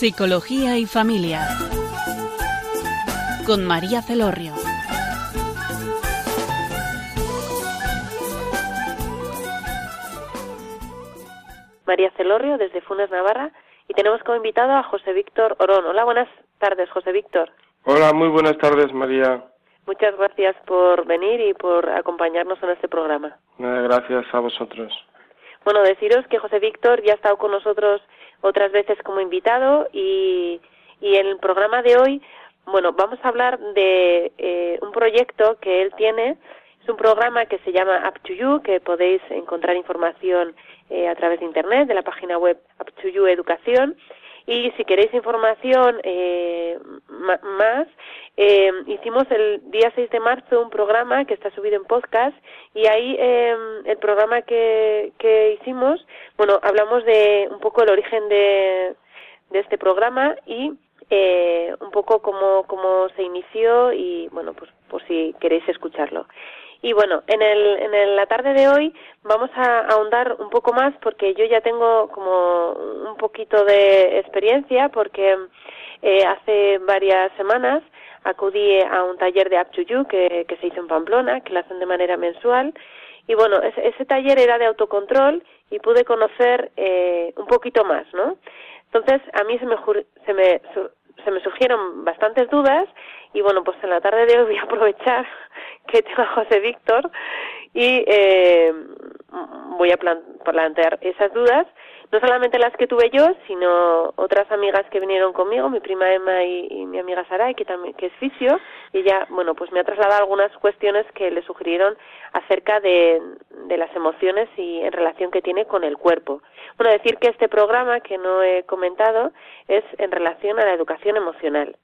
Psicología y Familia. Con María Celorrio. María Celorrio desde Funes, Navarra, y tenemos como invitado a José Víctor Orón. Hola, buenas tardes, José Víctor. Hola, muy buenas tardes, María. Muchas gracias por venir y por acompañarnos en este programa. gracias a vosotros. Bueno, deciros que José Víctor ya ha estado con nosotros otras veces como invitado y, y en el programa de hoy, bueno, vamos a hablar de eh, un proyecto que él tiene. Es un programa que se llama Up to You, que podéis encontrar información eh, a través de Internet, de la página web Up to You Educación. Y si queréis información eh, más, eh, hicimos el día 6 de marzo un programa que está subido en podcast y ahí eh, el programa que, que hicimos, bueno, hablamos de un poco el origen de, de este programa y eh, un poco cómo, cómo se inició y, bueno, pues por si queréis escucharlo. Y bueno, en, el, en la tarde de hoy vamos a ahondar un poco más porque yo ya tengo como un poquito de experiencia porque eh, hace varias semanas acudí a un taller de Up que, que se hizo en Pamplona, que lo hacen de manera mensual. Y bueno, ese, ese taller era de autocontrol y pude conocer eh, un poquito más, ¿no? Entonces, a mí se me, se me, se me surgieron bastantes dudas y bueno, pues en la tarde de hoy voy a aprovechar que tengo a José Víctor y eh, voy a plantear esas dudas, no solamente las que tuve yo, sino otras amigas que vinieron conmigo, mi prima Emma y, mi amiga Saray, que también que es fisio, y ella, bueno, pues me ha trasladado algunas cuestiones que le sugirieron acerca de, de las emociones y en relación que tiene con el cuerpo. Bueno, decir que este programa que no he comentado es en relación a la educación emocional.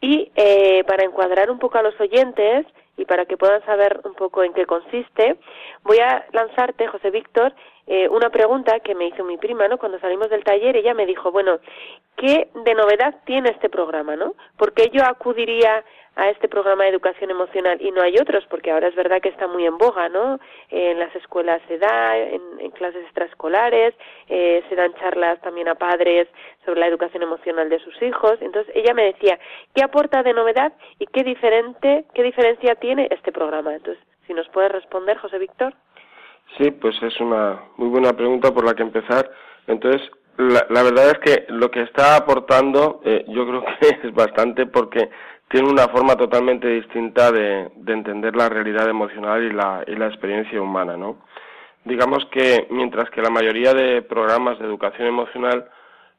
Y eh, para encuadrar un poco a los oyentes y para que puedan saber un poco en qué consiste, voy a lanzarte, José Víctor, eh, una pregunta que me hizo mi prima, ¿no? Cuando salimos del taller, ella me dijo, bueno, ¿qué de novedad tiene este programa, no? ¿Por qué yo acudiría a este programa de educación emocional y no hay otros, porque ahora es verdad que está muy en boga, ¿no? En las escuelas se da, en, clases extraescolares, eh, se dan charlas también a padres sobre la educación emocional de sus hijos. Entonces ella me decía, ¿qué aporta de novedad y qué diferente, qué diferencia tiene este programa? Entonces, si nos puede responder, José Víctor. Sí, pues es una muy buena pregunta por la que empezar. Entonces, la, verdad es que lo que está aportando eh, yo creo que es bastante porque tiene una forma totalmente distinta de, entender la realidad emocional y la, y la experiencia humana, ¿no? Digamos que mientras que la mayoría de programas de educación emocional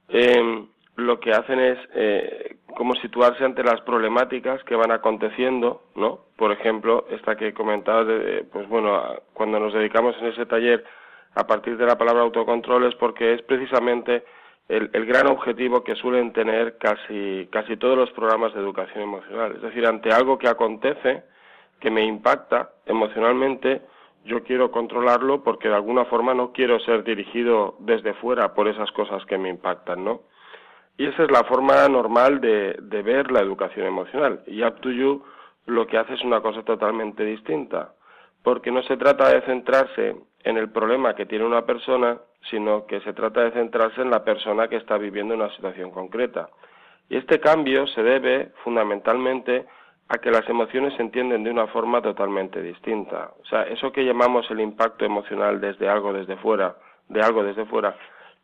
em, lo que hacen es eh, como situarse ante las problemáticas que van aconteciendo, ¿no? Por ejemplo, esta que he comentado, de, pues bueno, cuando nos dedicamos en ese taller a partir de la palabra autocontrol es porque es precisamente el, el, gran objetivo que suelen tener casi, casi todos los programas de educación emocional. Es decir, ante algo que acontece, que me impacta emocionalmente, yo quiero controlarlo porque de alguna forma no quiero ser dirigido desde fuera por esas cosas que me impactan, ¿no? Y esa es la forma normal de, ver la educación emocional. Y Up to You lo que hace es una cosa totalmente distinta, porque no se trata de centrarse en el problema que tiene una persona, sino que se trata de centrarse en la persona que está viviendo una situación concreta. Y este cambio se debe fundamentalmente a que las emociones se entienden de una forma totalmente distinta. O sea, eso que llamamos el impacto emocional desde algo desde fuera, de algo desde fuera,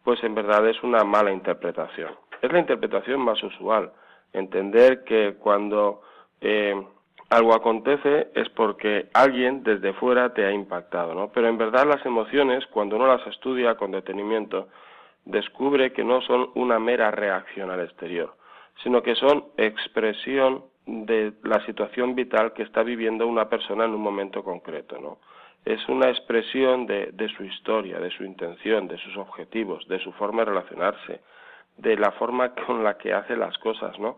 pues en verdad es una mala interpretación. Es la interpretación más usual. Entender que cuando eh, algo acontece es porque alguien desde fuera te ha impactado, ¿no? Pero en verdad las emociones, cuando uno las estudia con detenimiento, descubre que no son una mera reacción al exterior, sino que son expresión de la situación vital que está viviendo una persona en un momento concreto, ¿no? Es una expresión de, de su historia, de su intención, de sus objetivos, de su forma de relacionarse, de la forma con la que hace las cosas, ¿no?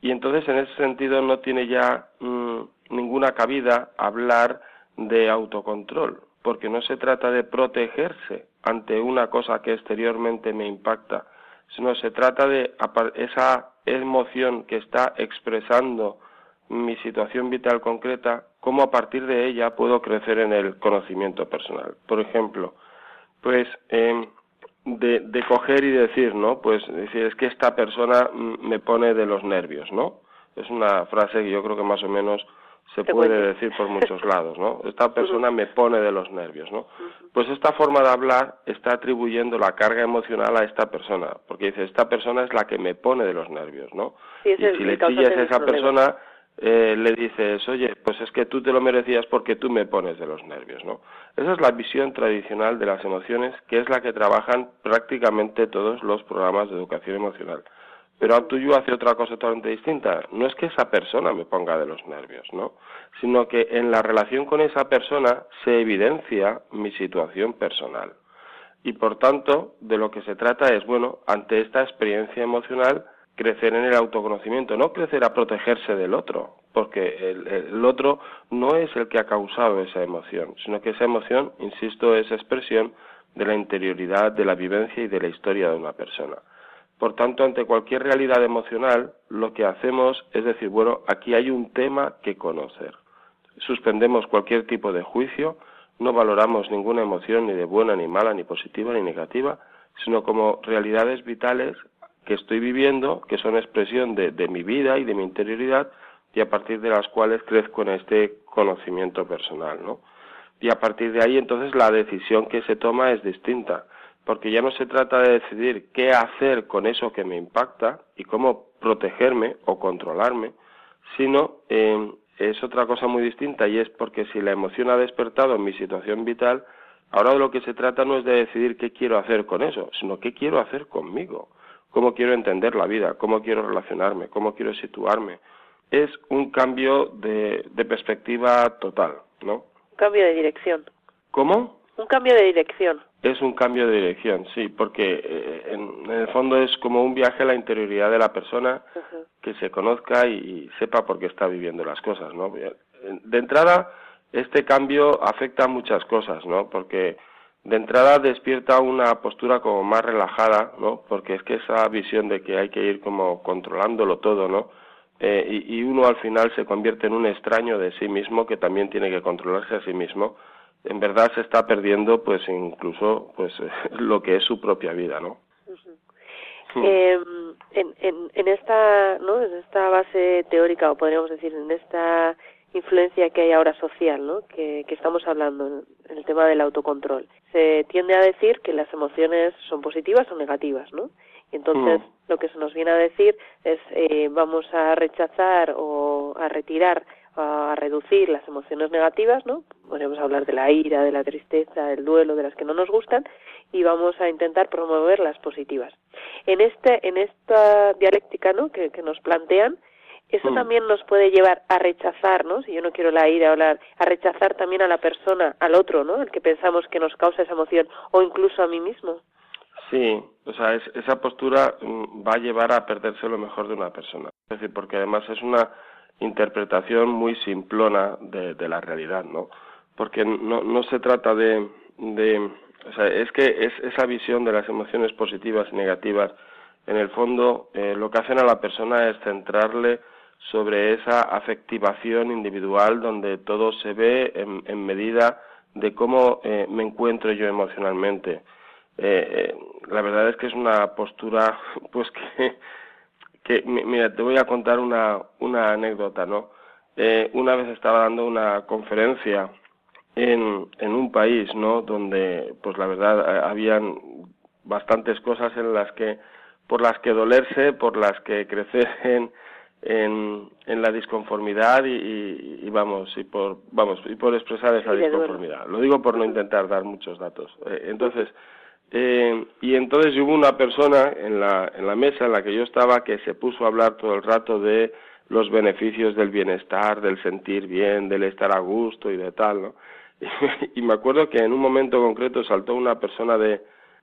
Y entonces en ese sentido no tiene ya mm, ninguna cabida hablar de autocontrol, porque no se trata de protegerse ante una cosa que exteriormente me impacta, sino se trata de esa emoción que está expresando mi situación vital concreta, cómo a partir de ella puedo crecer en el conocimiento personal. Por ejemplo, pues em, de, de coger y decir, ¿no? Pues decir, es que esta persona me pone de los nervios, ¿no? Es una frase que yo creo que más o menos se puede decir por muchos lados, ¿no? Esta persona me pone de los nervios, ¿no? Pues esta forma de hablar está atribuyendo la carga emocional a esta persona, porque dice, esta persona es la que me pone de los nervios, ¿no? y si le chillas a esa persona, eh, le dices, oye, pues es que tú te lo merecías porque tú me pones de los nervios, ¿no? Esa es la visión tradicional de las emociones, que es la que trabajan prácticamente todos los programas de educación emocional. Pero Abtuyu hace otra cosa totalmente distinta. No es que esa persona me ponga de los nervios, ¿no? Sino que en la relación con esa persona se evidencia mi situación personal. Y por tanto, de lo que se trata es, bueno, ante esta experiencia emocional, crecer en el autoconocimiento, no crecer a protegerse del otro, porque el, otro no es el que ha causado esa emoción, sino que esa emoción, insisto, es expresión de la interioridad, de la vivencia y de la historia de una persona. Por tanto, ante cualquier realidad emocional, lo que hacemos es decir, bueno, aquí hay un tema que conocer. Suspendemos cualquier tipo de juicio, no valoramos ninguna emoción ni de buena, ni mala, ni positiva, ni negativa, sino como realidades vitales que estoy viviendo, que son expresión de, mi vida y de mi interioridad, y a partir de las cuales crezco en este conocimiento personal, ¿no? Y a partir de ahí, entonces, la decisión que se toma es distinta porque ya no se trata de decidir qué hacer con eso que me impacta y cómo protegerme o controlarme, sino eh, es otra cosa muy distinta y es porque si la emoción ha despertado en mi situación vital, ahora de lo que se trata no es de decidir qué quiero hacer con eso, sino qué quiero hacer conmigo, cómo quiero entender la vida, cómo quiero relacionarme, cómo quiero situarme. Es un cambio de, de perspectiva total, ¿no? Cambio de dirección. ¿Cómo? Un cambio de dirección. Es un cambio de dirección, sí, porque eh, en, el fondo es como un viaje a la interioridad de la persona que se conozca y, sepa por qué está viviendo las cosas, ¿no? De entrada, este cambio afecta a muchas cosas, ¿no? Porque de entrada despierta una postura como más relajada, ¿no? Porque es que esa visión de que hay que ir como controlándolo todo, ¿no? Eh, y, y uno al final se convierte en un extraño de sí mismo que también tiene que controlarse a sí mismo en verdad se está perdiendo pues incluso pues lo que es su propia vida no eh, en, en, en esta no en esta base teórica o podríamos decir en esta influencia que hay ahora social no que, que estamos hablando en el tema del autocontrol se tiende a decir que las emociones son positivas o negativas no y entonces mm. lo que se nos viene a decir es eh, vamos a rechazar o a retirar a reducir las emociones negativas, ¿no? Podríamos hablar de la ira, de la tristeza, del duelo, de las que no nos gustan, y vamos a intentar promover las positivas. En este, en esta dialéctica, ¿no? Que, nos plantean, eso mm. también nos puede llevar a rechazar, ¿no? Si yo no quiero la ira o la, a rechazar también a la persona, al otro, ¿no? El que pensamos que nos causa esa emoción, o incluso a mí mismo. Sí, o sea, esa postura mm, va a llevar a perderse lo mejor de una persona. Es decir, porque además es una interpretación muy simplona de, de la realidad, ¿no? Porque no, no se trata de, de, o sea, es que es esa visión de las emociones positivas y negativas, en el fondo, eh, lo que hacen a la persona es centrarle sobre esa afectivación individual donde todo se ve en, medida de cómo eh, me encuentro yo emocionalmente. Eh, eh, la verdad es que es una postura pues que que mira, te voy a contar una, una anécdota, ¿no? Eh, una vez estaba dando una conferencia en, en un país, ¿no? Donde, pues la verdad, eh, habían bastantes cosas en las que, por las que dolerse, por las que crecer en, en, en la disconformidad y, y, vamos, y por, vamos, y por expresar esa disconformidad. Lo digo por no intentar dar muchos datos. Eh, entonces, eh, y entonces hubo una persona en la, en la mesa en la que yo estaba que se puso a hablar todo el rato de los beneficios del bienestar, del sentir bien, del estar a gusto y de tal, ¿no? Y, me acuerdo que en un momento concreto saltó una persona de,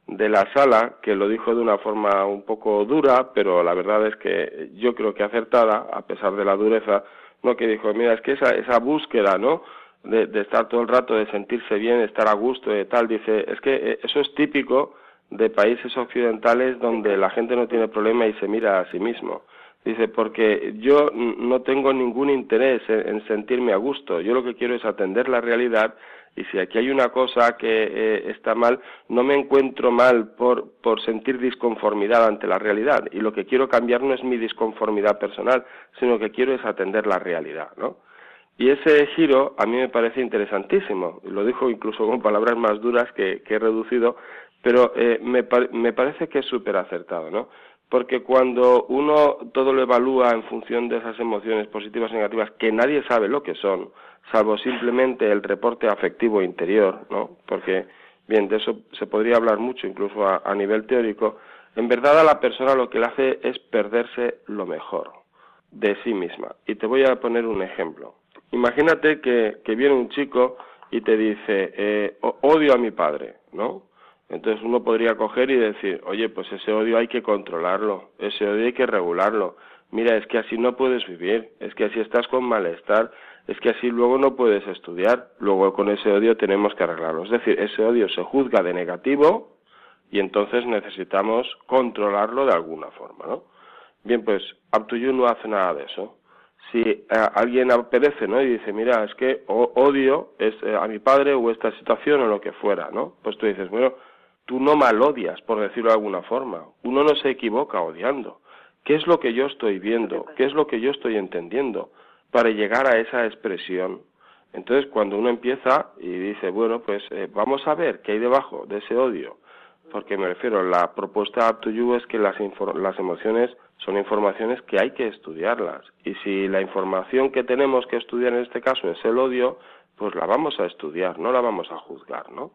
de la sala que lo dijo de una forma un poco dura, pero la verdad es que yo creo que acertada, a pesar de la dureza, no que dijo, mira, es que esa, esa búsqueda, ¿no? de, estar todo el rato, de sentirse bien, estar a gusto, de tal. Dice, es que eh, eso es típico de países occidentales donde la gente no tiene problema y se mira a sí mismo. Dice, porque yo no tengo ningún interés en, sentirme a gusto. Yo lo que quiero es atender la realidad Y si aquí hay una cosa que eh, está mal, no me encuentro mal por, por sentir disconformidad ante la realidad. Y lo que quiero cambiar no es mi disconformidad personal, sino que quiero es atender la realidad, ¿no? Y ese giro a mí me parece interesantísimo. Lo dijo incluso con palabras más duras que, he reducido, pero eh, me, me parece que es súper acertado, ¿no? Porque cuando uno todo lo evalúa en función de esas emociones positivas y negativas que nadie sabe lo que son, salvo simplemente el reporte afectivo interior, ¿no? Porque, bien, de eso se podría hablar mucho, incluso a, nivel teórico, en verdad a la persona lo que le hace es perderse lo mejor de sí misma. Y te voy a poner un ejemplo. Imagínate que, que viene un chico y te dice, eh, odio a mi padre, ¿no? Entonces uno podría coger y decir, oye, pues ese odio hay que controlarlo, ese odio hay que regularlo. Mira, es que así no puedes vivir, es que así estás con malestar, es que así luego no puedes estudiar, luego con ese odio tenemos que arreglarlo. Es decir, ese odio se juzga de negativo y entonces necesitamos controlarlo de alguna forma, ¿no? Bien, pues Abtuyu no hace nada de eso. Si eh, alguien aparece, ¿no? Y dice, mira, es que odio es, eh, a mi padre o esta situación o lo que fuera, ¿no? Pues tú dices, bueno, tú no malodias, por decirlo de alguna forma. Uno no se equivoca odiando. ¿Qué es lo que yo estoy viendo? ¿Qué es lo que yo estoy entendiendo? Para llegar a esa expresión. Entonces, cuando uno empieza y dice, bueno, pues eh, vamos a ver qué hay debajo de ese odio, porque me refiero, la propuesta Up to You es que las, las emociones son informaciones que hay que estudiarlas. Y si la información que tenemos que estudiar en este caso es el odio, pues la vamos a estudiar, no la vamos a juzgar, ¿no?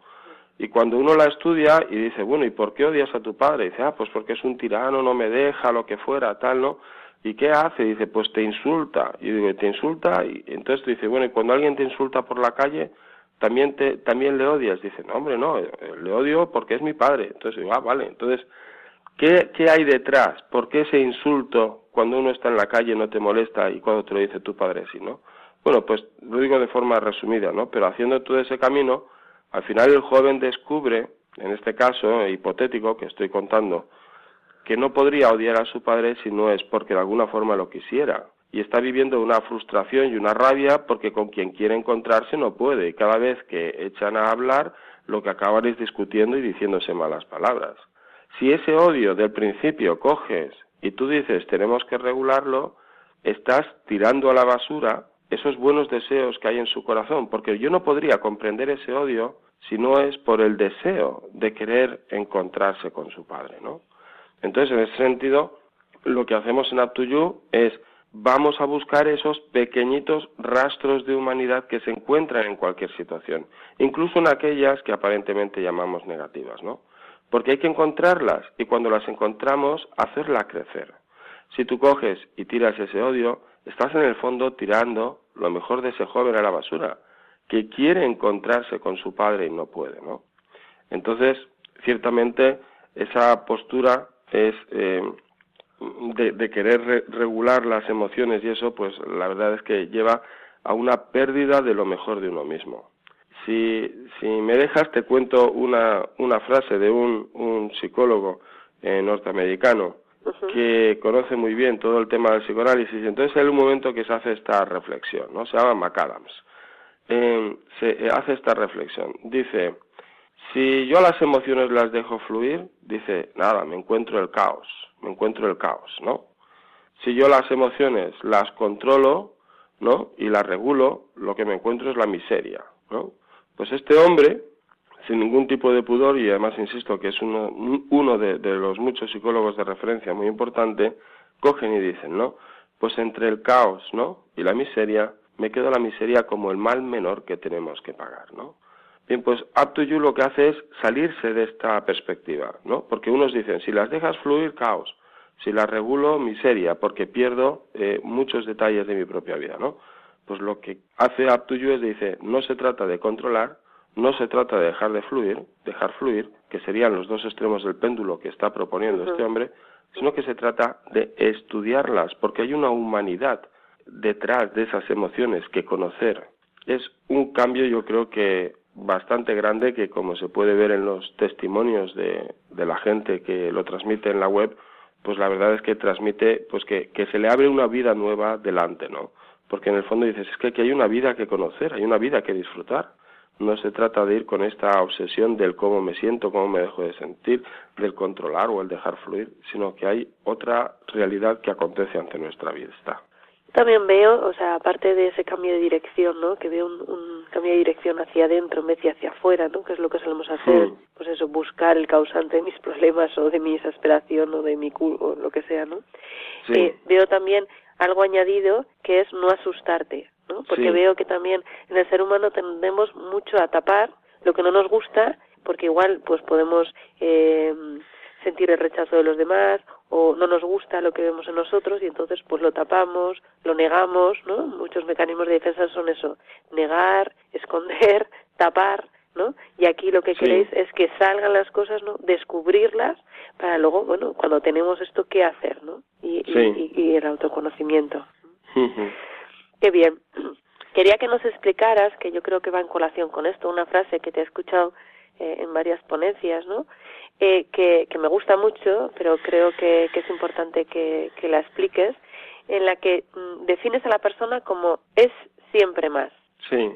Y cuando uno la estudia y dice, bueno, ¿y por qué odias a tu padre? Dice, ah, pues porque es un tirano, no me deja, lo que fuera, tal, ¿no? ¿Y qué hace? Dice, pues te insulta. Y digo, ¿te insulta? Y entonces dice, bueno, y cuando alguien te insulta por la calle, también te también le odias. Dice, no, hombre, no, eh, le odio porque es mi padre. Entonces digo, ah, vale. Entonces, ¿qué, ¿qué hay detrás? ¿Por qué ese insulto cuando uno está en la calle no te molesta y cuando te lo dice tu padre sí, no? Bueno, pues lo digo de forma resumida, ¿no? Pero haciendo todo ese camino, al final el joven descubre, en este caso hipotético que estoy contando, que no podría odiar a su padre si no es porque de alguna forma lo quisiera. Y está viviendo una frustración y una rabia porque con quien quiere encontrarse no puede. Y cada vez que echan a hablar, lo que acaban es discutiendo y diciéndose malas palabras. Si ese odio del principio coges y tú dices tenemos que regularlo, estás tirando a la basura esos buenos deseos que hay en su corazón, porque yo no podría comprender ese odio si no es por el deseo de querer encontrarse con su padre, ¿no? Entonces, en ese sentido, lo que hacemos en Up es vamos a buscar esos pequeñitos rastros de humanidad que se encuentran en cualquier situación, incluso en aquellas que aparentemente llamamos negativas, ¿no? Porque hay que encontrarlas y cuando las encontramos, hacerla crecer. Si tú coges y tiras ese odio, estás en el fondo tirando lo mejor de ese joven a la basura, que quiere encontrarse con su padre y no puede, ¿no? Entonces, ciertamente, esa postura es eh, de, querer regular las emociones y eso, pues la verdad es que lleva a una pérdida de lo mejor de uno mismo. Si, si me dejas, te cuento una, una frase de un, un psicólogo eh, norteamericano que conoce muy bien todo el tema del psicoanálisis. Entonces hay un momento que se hace esta reflexión, ¿no? Se llama McAdams. Eh, se hace esta reflexión. Dice, si yo las emociones las dejo fluir, dice, nada, me encuentro el caos, me encuentro el caos, ¿no? Si yo las emociones las controlo, ¿no? Y las regulo, lo que me encuentro es la miseria, ¿no? Pues este hombre sin ningún tipo de pudor y además insisto que es uno, uno de, los muchos psicólogos de referencia muy importante, cogen y dicen, ¿no? Pues entre el caos, ¿no? Y la miseria, me quedo la miseria como el mal menor que tenemos que pagar, ¿no? Bien, pues Up to You lo que hace es salirse de esta perspectiva, ¿no? Porque unos dicen, si las dejas fluir, caos. Si las regulo, miseria, porque pierdo eh, muchos detalles de mi propia vida, ¿no? Pues lo que hace Up to You es, dice, no se trata de controlar, no se trata de dejar de fluir, dejar fluir, que serían los dos extremos del péndulo que está proponiendo este hombre, sino que se trata de estudiarlas, porque hay una humanidad detrás de esas emociones que conocer. Es un cambio, yo creo que bastante grande, que como se puede ver en los testimonios de, de la gente que lo transmite en la web, pues la verdad es que transmite pues que, que se le abre una vida nueva delante, ¿no? Porque en el fondo dices, es que aquí hay una vida que conocer, hay una vida que disfrutar no se trata de ir con esta obsesión del cómo me siento, cómo me dejo de sentir, del controlar o el dejar fluir, sino que hay otra realidad que acontece ante nuestra vista. También veo, o sea, aparte de ese cambio de dirección, ¿no? Que veo un, cambio de dirección hacia adentro en vez de hacia afuera, ¿no? Que es lo que solemos hacer, pues eso, buscar el causante de mis problemas o de mi exasperación o de mi o lo que sea, ¿no? Eh, veo también algo añadido que es no asustarte, ¿no? Porque veo que también en el ser humano tendemos mucho a tapar lo que no nos gusta, porque igual pues podemos eh, sentir el rechazo de los demás o no nos gusta lo que vemos en nosotros y entonces pues lo tapamos, lo negamos, ¿no? Muchos mecanismos de defensa son eso, negar, esconder, tapar, ¿no? Y aquí lo que queréis es que salgan las cosas, ¿no? Descubrirlas para luego, bueno, cuando tenemos esto, ¿qué hacer, ¿no? Y, y, el autoconocimiento. Qué bien. Quería que nos explicaras, que yo creo que va en colación con esto, una frase que te he escuchado eh, en varias ponencias, ¿no? Eh, que, que, me gusta mucho, pero creo que, es importante que, que, la expliques, en la que mm, defines a la persona como es siempre más. Sí,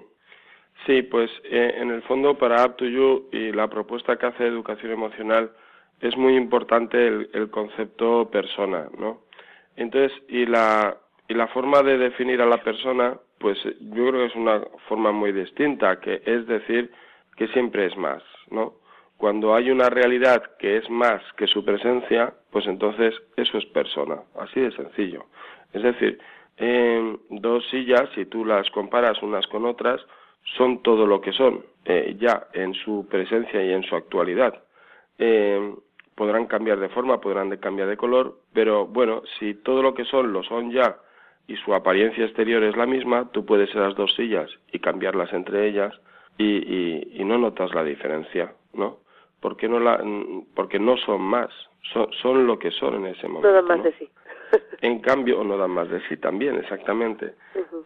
sí, pues eh, en el fondo para Up to You y la propuesta que hace Educación Emocional es muy importante el, el concepto persona, ¿no? Entonces, y la, y la forma de definir a la persona, pues yo creo que es una forma muy distinta, que es decir que siempre es más, ¿no? Cuando hay una realidad que es más que su presencia, pues entonces eso es persona, así de sencillo. Es decir, dos sillas, si tú las comparas unas con otras, son todo lo que son, eh, ya en su presencia y en su actualidad. Eh, podrán cambiar de forma, podrán cambiar de color, pero bueno, si todo lo que son lo son ya y su apariencia exterior es la misma, tú puedes ser las dos sillas y cambiarlas entre ellas y, y, no notas la diferencia, ¿no? Porque no, la, porque no son más, son, son lo que son en ese momento. No dan más de sí. En cambio, o no dan más de sí también, exactamente.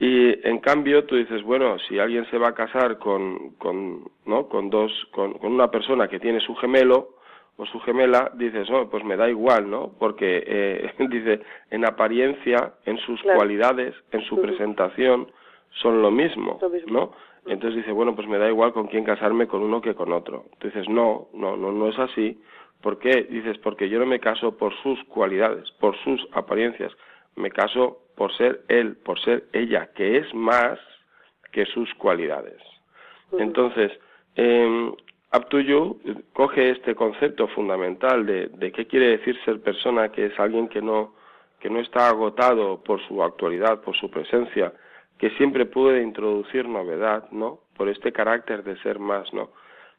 Y en cambio tú dices, bueno, si alguien se va a casar con, con, ¿no? con dos, con, con una persona que tiene su gemelo, o su gemela, dices, oh, pues me da igual, ¿no? Porque, eh, dice, en apariencia, en sus cualidades, en su presentación, son lo mismo, ¿no? Entonces dice, bueno, pues me da igual con quién casarme con uno que con otro. Dices, no, no, no, no es así. ¿Por qué? Dices, porque yo no me caso por sus cualidades, por sus apariencias. Me caso por ser él, por ser ella, que es más que sus cualidades. Entonces, eh, Up to You coge este concepto fundamental de, qué quiere decir ser persona, que es alguien que no, que no está agotado por su actualidad, por su presencia, que siempre puede introducir novedad, ¿no? Por este carácter de ser más, ¿no?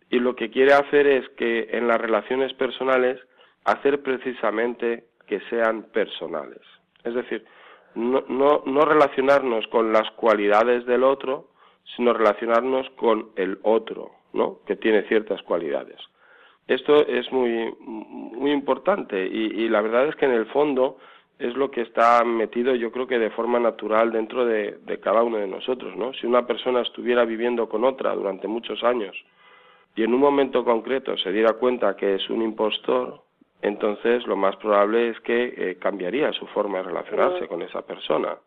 Y lo que quiere hacer es que en las relaciones personales hacer precisamente que sean personales. Es decir, no, no relacionarnos con las cualidades del otro, sino relacionarnos con el otro, ¿no? que tiene ciertas cualidades. Esto es muy, muy importante y, la verdad es que en el fondo es lo que está metido yo creo que de forma natural dentro de, cada uno de nosotros. ¿no? Si una persona estuviera viviendo con otra durante muchos años y en un momento concreto se diera cuenta que es un impostor, entonces lo más probable es que eh, cambiaría su forma de relacionarse con esa persona.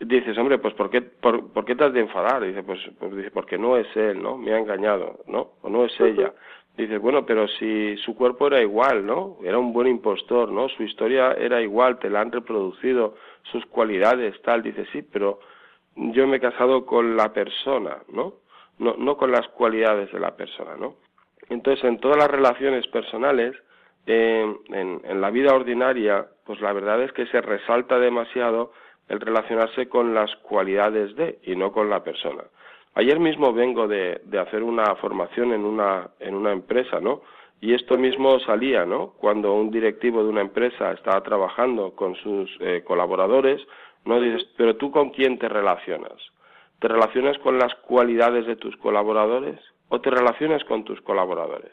Dices, hombre, pues ¿por qué, por, ¿por qué te has de enfadar? Dice, pues, pues, dice, porque no es él, ¿no? Me ha engañado, ¿no? O no es ella. Dice, bueno, pero si su cuerpo era igual, ¿no? Era un buen impostor, ¿no? Su historia era igual, te la han reproducido, sus cualidades, tal. Dice, sí, pero yo me he casado con la persona, ¿no? No, no con las cualidades de la persona, ¿no? Entonces, en todas las relaciones personales, en, en la vida ordinaria, pues la verdad es que se resalta demasiado el relacionarse con las cualidades de y no con la persona. Ayer mismo vengo de, hacer una formación en una, en una empresa, ¿no? Y esto mismo salía, ¿no? Cuando un directivo de una empresa estaba trabajando con sus eh, colaboradores, ¿no? Dices, pero tú con quién te relacionas? ¿Te relacionas con las cualidades de tus colaboradores o te relacionas con tus colaboradores?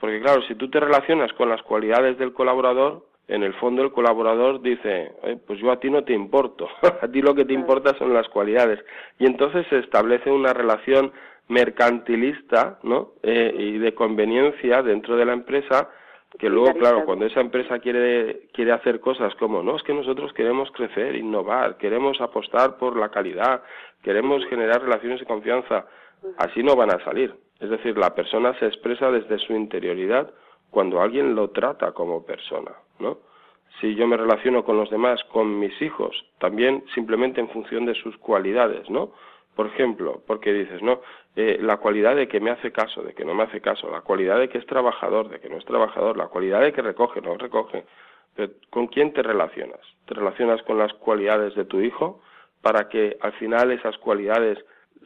Porque claro, si tú te relacionas con las cualidades del colaborador, en el fondo el colaborador dice, pues yo a ti no te importo, a ti lo que te importa son las cualidades. Y entonces se establece una relación mercantilista ¿no? Eh, y de conveniencia dentro de la empresa que luego, claro, cuando esa empresa quiere, quiere hacer cosas como, no, es que nosotros queremos crecer, innovar, queremos apostar por la calidad, queremos generar relaciones de confianza, así no van a salir. Es decir, la persona se expresa desde su interioridad cuando alguien lo trata como persona, ¿no? Si yo me relaciono con los demás, con mis hijos, también simplemente en función de sus cualidades, ¿no? Por ejemplo, porque dices, no, eh, la cualidad de que me hace caso, de que no me hace caso, la cualidad de que es trabajador, de que no es trabajador, la cualidad de que recoge, no recoge. Pero, ¿Con quién te relacionas? ¿Te relacionas con las cualidades de tu hijo para que al final esas cualidades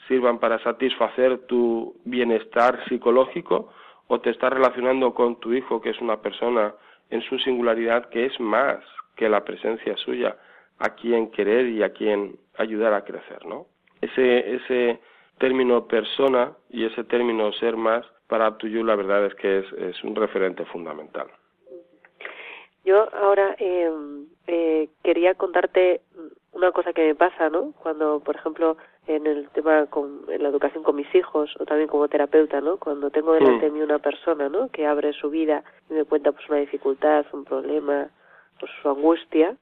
sirvan para satisfacer tu bienestar psicológico o te estás relacionando con tu hijo que es una persona en su singularidad que es más que la presencia suya a quien querer y a quien ayudar a crecer, ¿no? Ese, ese término persona y ese término ser más para Abtuyu la verdad es que es, es un referente fundamental. Yo ahora eh, eh, quería contarte una cosa que me pasa, ¿no? Cuando, por ejemplo, en el tema con en la educación con mis hijos o también como terapeuta, ¿no? Cuando tengo delante de mí una persona, ¿no? Que abre su vida y me cuenta pues una dificultad, un problema, pues su angustia,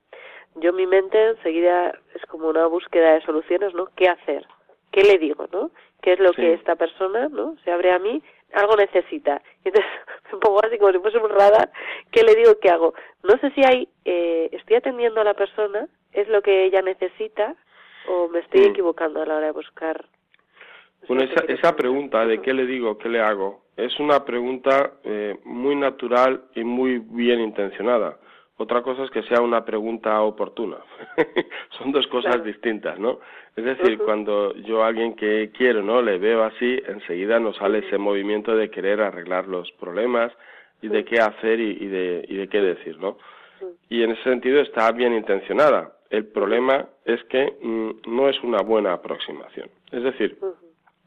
yo mi mente enseguida es como una búsqueda de soluciones, ¿no? ¿Qué hacer? ¿Qué le digo, no? ¿Qué es lo que esta persona, ¿no? Se abre a mí, algo necesita. Y entonces me pongo así como si fuese un radar, ¿qué le digo? ¿Qué hago? No sé si hay, eh, estoy atendiendo a la persona, es lo que ella necesita, o me estoy mm. equivocando a la hora de buscar. Bueno, esa, esa pregunta de qué le digo, qué le hago, es una pregunta eh, muy natural y muy bien intencionada. Otra cosa es que sea una pregunta oportuna. Son dos cosas distintas, ¿no? Es decir, cuando yo a alguien que quiero, ¿no? Le veo así, enseguida nos sale ese movimiento de querer arreglar los problemas y de qué hacer y, de, y de qué decir, ¿no? Y en ese sentido está bien intencionada. El problema es que mm, no es una buena aproximación. Es decir,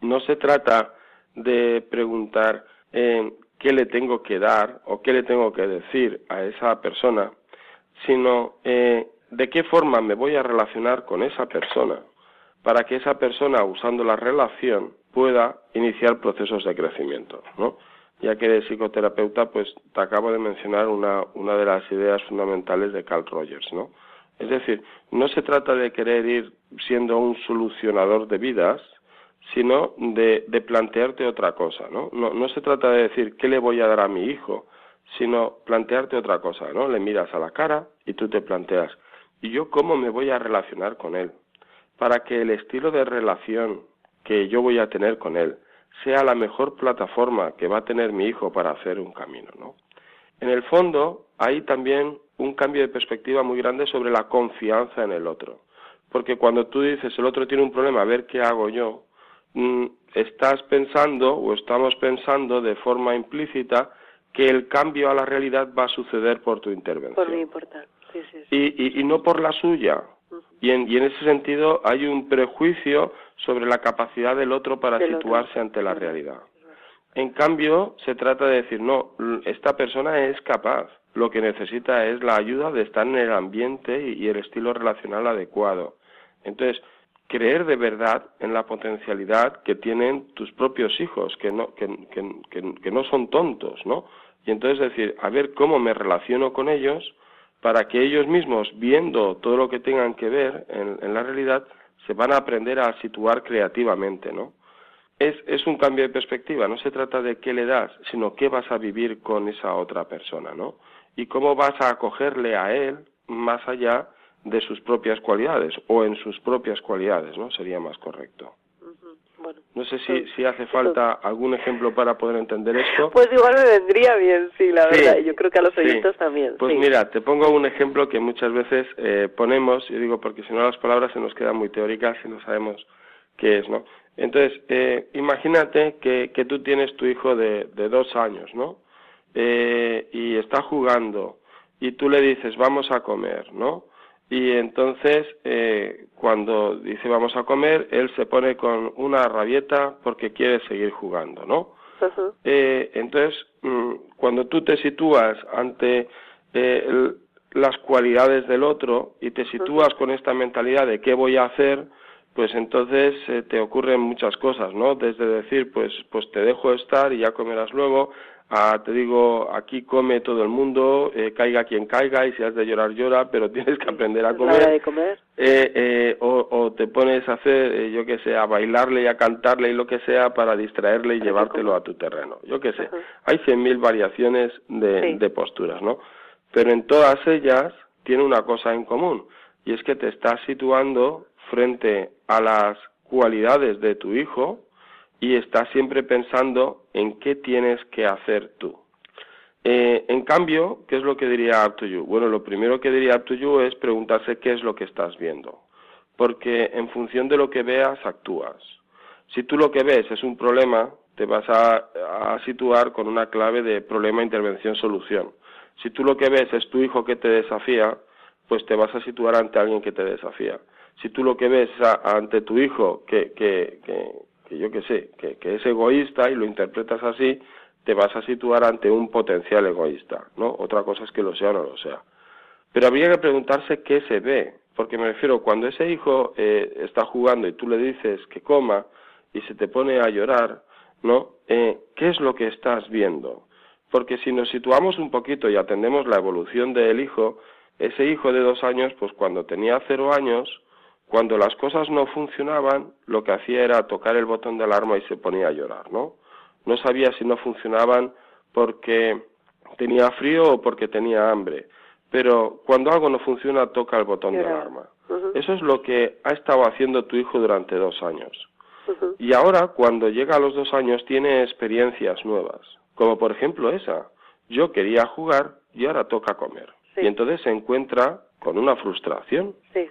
no se trata de preguntar eh, qué le tengo que dar o qué le tengo que decir a esa persona, sino eh, de qué forma me voy a relacionar con esa persona para que esa persona, usando la relación, pueda iniciar procesos de crecimiento, ¿no? Ya que de psicoterapeuta, pues te acabo de mencionar una, una de las ideas fundamentales de Carl Rogers, ¿no? Es decir, no se trata de querer ir siendo un solucionador de vidas, sino de, de plantearte otra cosa, ¿no? ¿no? No se trata de decir qué le voy a dar a mi hijo, sino plantearte otra cosa, ¿no? Le miras a la cara y tú te planteas, ¿y yo cómo me voy a relacionar con él? Para que el estilo de relación que yo voy a tener con él sea la mejor plataforma que va a tener mi hijo para hacer un camino, ¿no? En el fondo, hay también un cambio de perspectiva muy grande sobre la confianza en el otro. Porque cuando tú dices el otro tiene un problema, a ver qué hago yo, mm, estás pensando o estamos pensando de forma implícita que el cambio a la realidad va a suceder por tu intervención. Por mi. Sí, sí, Y, y, no por la suya. y, en, y en ese sentido hay un prejuicio sobre la capacidad del otro para situarse ante la realidad. En cambio, se trata de decir, no, esta persona es capaz, lo que necesita es la ayuda de estar en el ambiente y, el estilo relacional adecuado. Entonces, creer de verdad en la potencialidad que tienen tus propios hijos, que no, que, que, que no son tontos, ¿no? Y entonces decir, a ver cómo me relaciono con ellos para que ellos mismos, viendo todo lo que tengan que ver en, la realidad, se van a aprender a situar creativamente, ¿no? Es, es un cambio de perspectiva, no se trata de qué le das, sino qué vas a vivir con esa otra persona, ¿no? Y cómo vas a acogerle a él más allá de sus propias cualidades o en sus propias cualidades, ¿no? Sería más correcto no sé si, si hace falta algún ejemplo para poder entender esto. Pues igual me vendría bien, sí, la verdad. Yo creo que a los oyentes también. Pues mira, te pongo un ejemplo que muchas veces eh, ponemos, y digo porque si no las palabras se nos quedan muy teóricas y no sabemos qué es, ¿no? Entonces, eh, imagínate que, que tú tienes tu hijo de, de dos años, ¿no? Eh, y está jugando y tú le dices, vamos a comer, ¿no? Y entonces eh, cuando dice vamos a comer, él se pone con una rabieta porque quiere seguir jugando, ¿no? Eh, entonces, mm, cuando tú te sitúas ante eh, las cualidades del otro y te sitúas con esta mentalidad de qué voy a hacer, pues entonces te ocurren muchas cosas, ¿no? Desde decir, pues, pues te dejo estar y ya comerás luego, a, te digo, aquí come todo el mundo, eh, caiga quien caiga y si has de llorar llora, pero tienes que aprender a comer. de comer. Eh, eh, o, o, te pones a hacer, eh, yo qué sé, a bailarle y a cantarle y lo que sea para distraerle y llevártelo a tu terreno. Yo qué sé. Hay cien mil variaciones de, de posturas, ¿no? Pero en todas ellas tiene una cosa en común y es que te estás situando frente a las cualidades de tu hijo y estás siempre pensando en qué tienes que hacer tú. Eh, en cambio, ¿qué es lo que diría Up to You? Bueno, lo primero que diría Up to You es preguntarse qué es lo que estás viendo, porque en función de lo que veas, actúas. Si tú lo que ves es un problema, te vas a, situar con una clave de problema, intervención, solución. Si tú lo que ves es tu hijo que te desafía, pues te vas a situar ante alguien que te desafía. Si tú lo que ves ante tu hijo que, que, que, yo qué sé, que, que es egoísta y lo interpretas así, te vas a situar ante un potencial egoísta, ¿no? Otra cosa es que lo sea o no lo sea. Pero habría que preguntarse qué se ve, porque me refiero, cuando ese hijo eh, está jugando y tú le dices que coma y se te pone a llorar, ¿no? Eh, ¿Qué es lo que estás viendo? Porque si nos situamos un poquito y atendemos la evolución del hijo, ese hijo de dos años, pues cuando tenía cero años, cuando las cosas no funcionaban, lo que hacía era tocar el botón de alarma y se ponía a llorar, ¿no? No sabía si no funcionaban porque tenía frío o porque tenía hambre. Pero cuando algo no funciona, toca el botón de alarma. Eso es lo que ha estado haciendo tu hijo durante dos años. Y ahora, cuando llega a los dos años, tiene experiencias nuevas. Como por ejemplo esa. Yo quería jugar y ahora toca comer. Y entonces se encuentra con una frustración. Sí.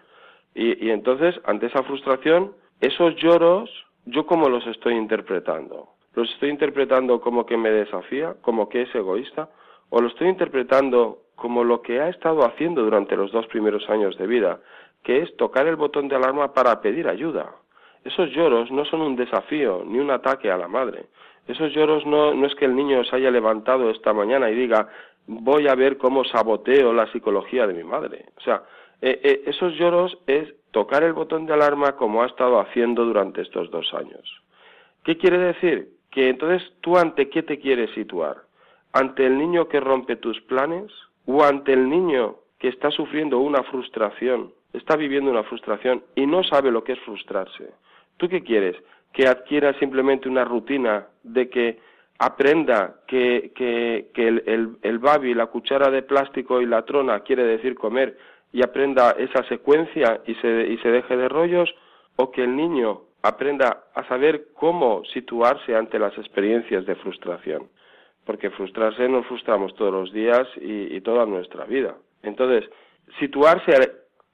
Y, y entonces, ante esa frustración, esos lloros, ¿yo cómo los estoy interpretando? ¿Los estoy interpretando como que me desafía, como que es egoísta? ¿O lo estoy interpretando como lo que ha estado haciendo durante los dos primeros años de vida, que es tocar el botón de alarma para pedir ayuda? Esos lloros no son un desafío ni un ataque a la madre. Esos lloros no, no es que el niño se haya levantado esta mañana y diga voy a ver cómo saboteo la psicología de mi madre. O sea, eh, eh, esos lloros es tocar el botón de alarma como ha estado haciendo durante estos dos años. ¿Qué quiere decir? Que entonces tú ante qué te quieres situar? ¿Ante el niño que rompe tus planes? ¿O ante el niño que está sufriendo una frustración, está viviendo una frustración y no sabe lo que es frustrarse? ¿Tú qué quieres? ¿Que adquiera simplemente una rutina de que aprenda que, que, el, el babi, la cuchara de plástico y la trona quiere decir comer y aprenda esa secuencia y se, y se deje de rollos, o que el niño aprenda a saber cómo situarse ante las experiencias de frustración. Porque frustrarse nos frustramos todos los días y, y toda nuestra vida. Entonces, situarse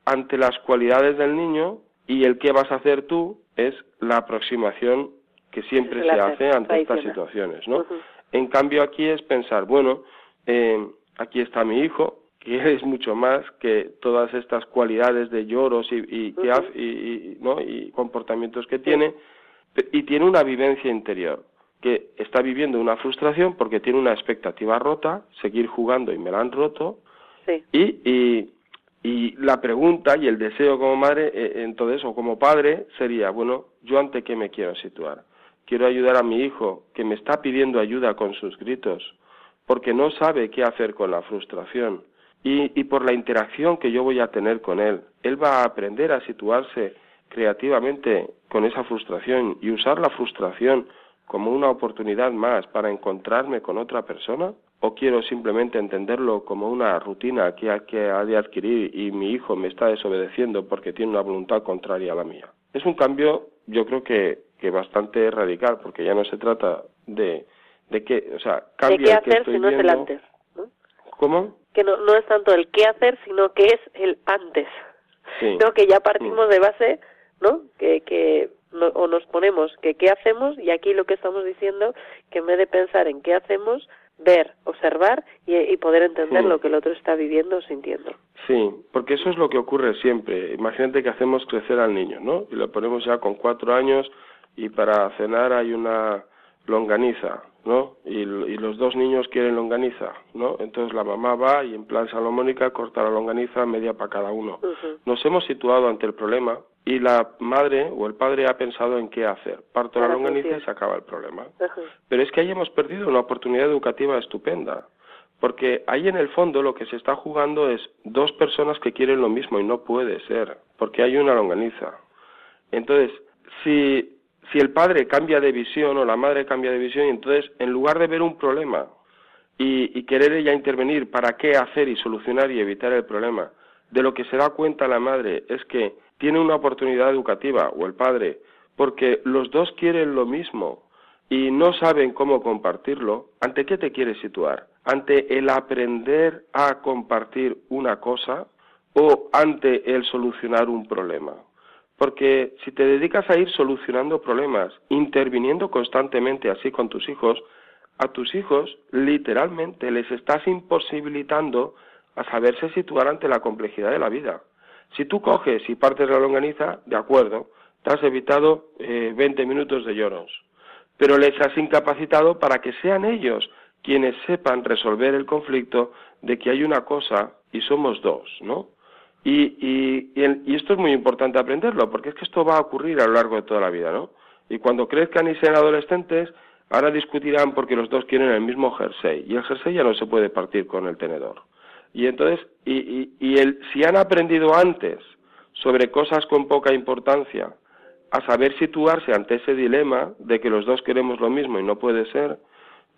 ante las cualidades del niño y el qué vas a hacer tú es la aproximación que siempre se hace ante estas situaciones, ¿no? En cambio aquí es pensar, bueno, eh, aquí está mi hijo, que es mucho más que todas estas cualidades de lloros y, y, y, ¿no? y comportamientos que tiene, y tiene una vivencia interior, que está viviendo una frustración porque tiene una expectativa rota, seguir jugando y me la han roto, y, y, y la pregunta y el deseo como madre, eh, entonces, o como padre, sería, bueno, ¿yo ante qué me quiero situar? quiero ayudar a mi hijo que me está pidiendo ayuda con sus gritos, porque no sabe qué hacer con la frustración. Y, y, por la interacción que yo voy a tener con él, él va a aprender a situarse creativamente con esa frustración y usar la frustración como una oportunidad más para encontrarme con otra persona? ¿O quiero simplemente entenderlo como una rutina que ha, que ha de adquirir y mi hijo me está desobedeciendo porque tiene una voluntad contraria a la mía? Es un cambio, yo creo que que bastante radical, porque ya no se trata de, de qué, o sea, cambia de qué hacer, sino es el antes. ¿no? ¿Cómo? Que no, no es tanto el qué hacer, sino que es el antes. Sí. ¿No? Que ya partimos de base, ¿no? Que, que no, o nos ponemos que qué hacemos y aquí lo que estamos diciendo que en vez de pensar en qué hacemos ver, observar y, y poder entender Sí. lo que el otro está viviendo o sintiendo. Sí, porque eso es lo que ocurre siempre. Imagínate que hacemos crecer al niño, ¿no? Y lo ponemos ya con cuatro años y para cenar hay una longaniza, ¿no? Y, y, los dos niños quieren longaniza, ¿no? Entonces la mamá va y en plan salomónica corta la longaniza media para cada uno. Uh -huh. Nos hemos situado ante el problema y la madre o el padre ha pensado en qué hacer. Parto la longaniza y se acaba el problema. Pero es que ahí hemos perdido una oportunidad educativa estupenda. Porque ahí en el fondo lo que se está jugando es dos personas que quieren lo mismo y no puede ser, porque hay una longaniza. Entonces, si, si el padre cambia de visión o la madre cambia de visión, entonces en lugar de ver un problema y, y querer ella intervenir para qué hacer y solucionar y evitar el problema, de lo que se da cuenta la madre es que tiene una oportunidad educativa o el padre, porque los dos quieren lo mismo y no saben cómo compartirlo, ¿ante qué te quieres situar? ¿Ante el aprender a compartir una cosa o ante el solucionar un problema? Porque si te dedicas a ir solucionando problemas, interviniendo constantemente así con tus hijos, a tus hijos literalmente les estás imposibilitando a saberse situar ante la complejidad de la vida. Si tú coges y partes la longaniza, de acuerdo, te has evitado eh, 20 minutos de lloros, pero les has incapacitado para que sean ellos quienes sepan resolver el conflicto de que hay una cosa y somos dos, ¿no? Y, y, y, esto es muy importante aprenderlo, porque es que esto va a ocurrir a lo largo de toda la vida, ¿no? Y cuando crezcan y sean adolescentes, ahora discutirán porque los dos quieren el mismo jersey, y el jersey ya no se puede partir con el tenedor. Y entonces, y, y, el, si han aprendido antes sobre cosas con poca importancia, a saber situarse ante ese dilema de que los dos queremos lo mismo y no puede ser,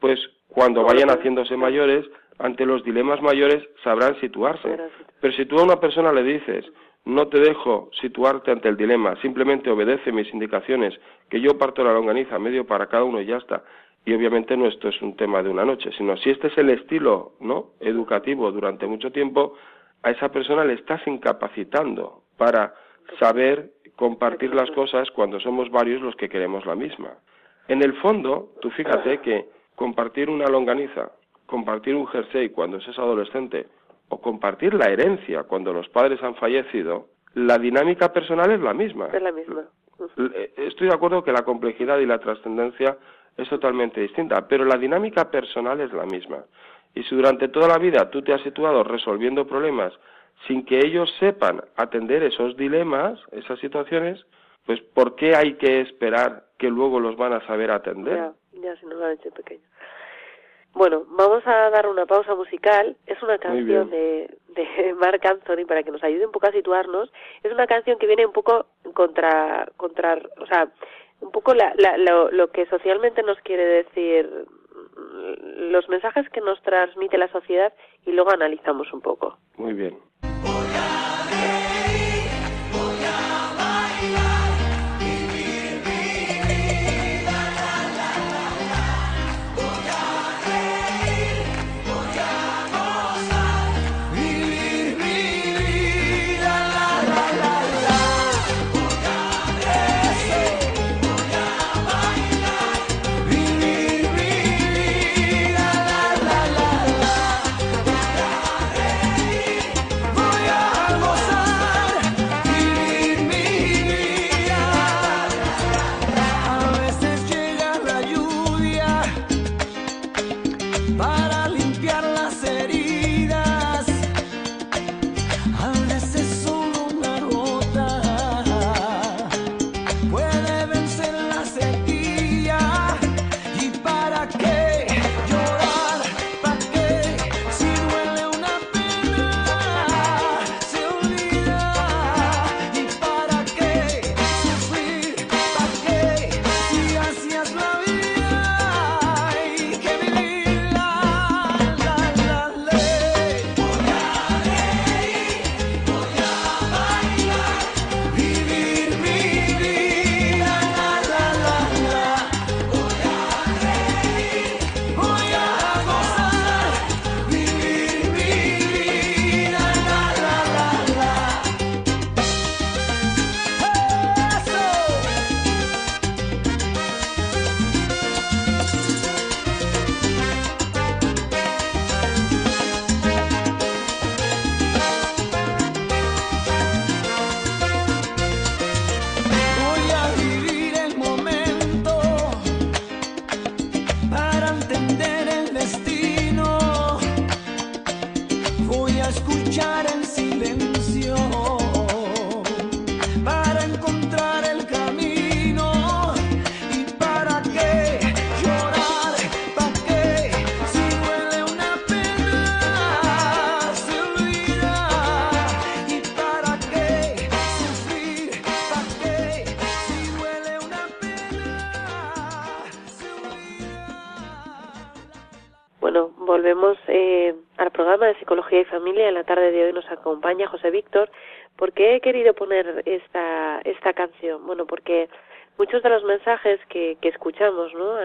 pues cuando vayan haciéndose mayores, ante los dilemas mayores sabrán situarse. Pero si tú a una persona le dices, no te dejo situarte ante el dilema, simplemente obedece mis indicaciones, que yo parto la longaniza medio para cada uno y ya está, y obviamente no esto es un tema de una noche, sino si este es el estilo ¿no? educativo durante mucho tiempo, a esa persona le estás incapacitando para saber compartir las cosas cuando somos varios los que queremos la misma. En el fondo, tú fíjate que compartir una longaniza, compartir un jersey cuando es adolescente, o compartir la herencia cuando los padres han fallecido, la dinámica personal es la misma. Es la misma. Estoy de acuerdo que la complejidad y la trascendencia es totalmente distinta, pero la dinámica personal es la misma. Y si durante toda la vida tú te has situado resolviendo problemas sin que ellos sepan atender esos dilemas, esas situaciones, pues ¿por qué hay que esperar que luego los van a saber atender? Ya, ya si no lo han hecho pequeño. Bueno, vamos a dar una pausa musical. Es una canción de, de Mark Anthony para que nos ayude un poco a situarnos. Es una canción que viene un poco contra, contra, o sea, un poco la, la, lo, lo que socialmente nos quiere decir los mensajes que nos transmite la sociedad y luego analizamos un poco. Muy bien. Volvemos eh, al programa de Psicología y Familia. En la tarde de hoy nos acompaña José Víctor. ¿Por qué he querido poner esta, esta canción? Bueno, porque muchos de los mensajes que, que escuchamos ¿no?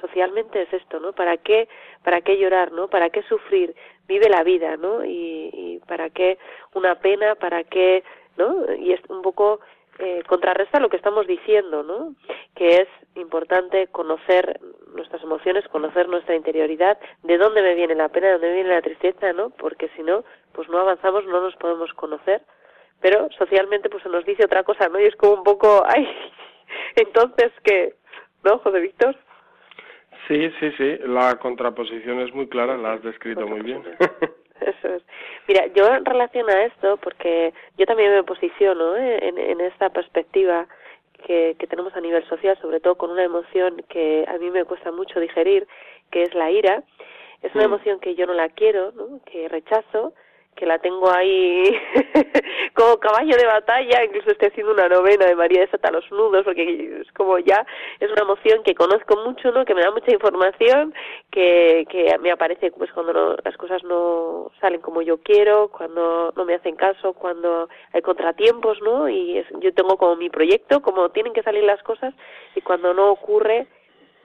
socialmente es esto, ¿no? ¿Para qué, ¿Para qué llorar? ¿no? ¿Para qué sufrir? Vive la vida, ¿no? Y, y ¿para qué una pena? ¿Para qué? ¿no? Y es un poco eh, contrarresta lo que estamos diciendo, ¿no? Que es importante conocer nuestras emociones, conocer nuestra interioridad, de dónde me viene la pena, de dónde me viene la tristeza, ¿no? Porque si no, pues no avanzamos, no nos podemos conocer. Pero socialmente pues se nos dice otra cosa, ¿no? Y es como un poco, ay, entonces ¿qué? ¿No, José Víctor? Sí, sí, sí, la contraposición es muy clara, la has descrito muy bien. Eso es. Mira, yo en relación a esto, porque yo también me posiciono ¿eh? en, en, esta perspectiva que, que tenemos a nivel social, sobre todo con una emoción que a mí me cuesta mucho digerir, que es la ira. Es una mm. emoción que yo no la quiero, ¿no? que rechazo, que la tengo ahí como caballo de batalla, incluso estoy haciendo una novena de María de los nudos, porque es como ya, es una emoción que conozco mucho, ¿no? que me da mucha información, que, que me aparece pues cuando las cosas no salen como yo quiero, cuando no me hacen caso, cuando hay contratiempos, ¿no? Y es, yo tengo como mi proyecto, como tienen que salir las cosas, y cuando no ocurre,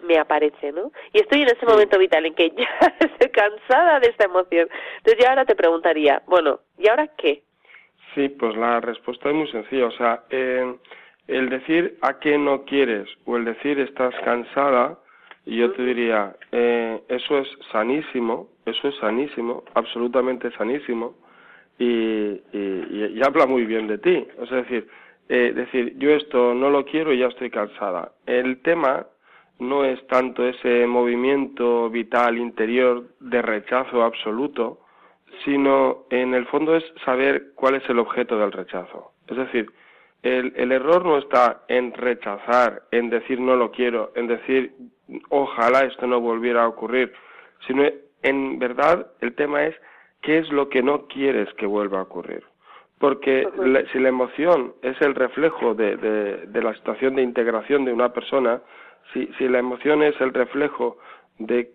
me aparece, ¿no? Y estoy en ese momento vital en que ya estoy cansada de esta emoción. Entonces yo ahora te preguntaría, bueno, ¿y ahora qué? Sí, pues la respuesta es muy sencilla. O sea, eh, el decir a qué no quieres o el decir estás cansada, yo te diría, eh, eso es sanísimo, eso es sanísimo, absolutamente sanísimo, y, y, habla muy bien de ti. O sea, decir, eh, decir, yo esto no lo quiero y ya estoy cansada. El tema no es tanto ese movimiento vital interior de rechazo absoluto, sino en el fondo es saber cuál es el objeto del rechazo. Es decir, el, el, error no está en rechazar, en decir no lo quiero, en decir ojalá esto no volviera a ocurrir, sino en verdad el tema es qué es lo que no quieres que vuelva a ocurrir. Porque si la emoción es el reflejo de, de la situación de integración de una persona, si, si la emoción es el reflejo de,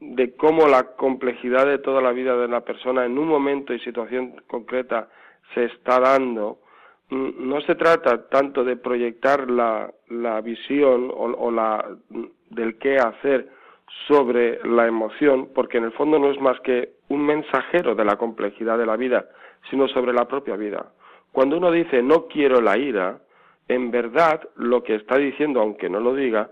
de cómo la complejidad de toda la vida de la persona en un momento y situación concreta se está dando, mm, no se trata tanto de proyectar la, la visión o, o, la del qué hacer sobre la emoción, porque en el fondo no es más que un mensajero de la complejidad de la vida, sino sobre la propia vida. Cuando uno dice no quiero la ira, en verdad lo que está diciendo, aunque no lo diga,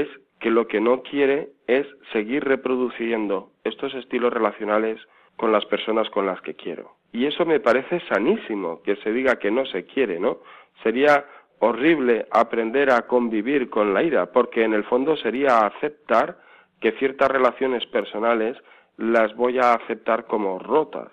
es que lo que no quiere es seguir reproduciendo estos estilos relacionales con las personas con las que quiero. Y eso me parece sanísimo, que se diga que no se quiere, ¿no? Sería horrible aprender a convivir con la ira, porque en el fondo sería aceptar que ciertas relaciones personales las voy a aceptar como rotas.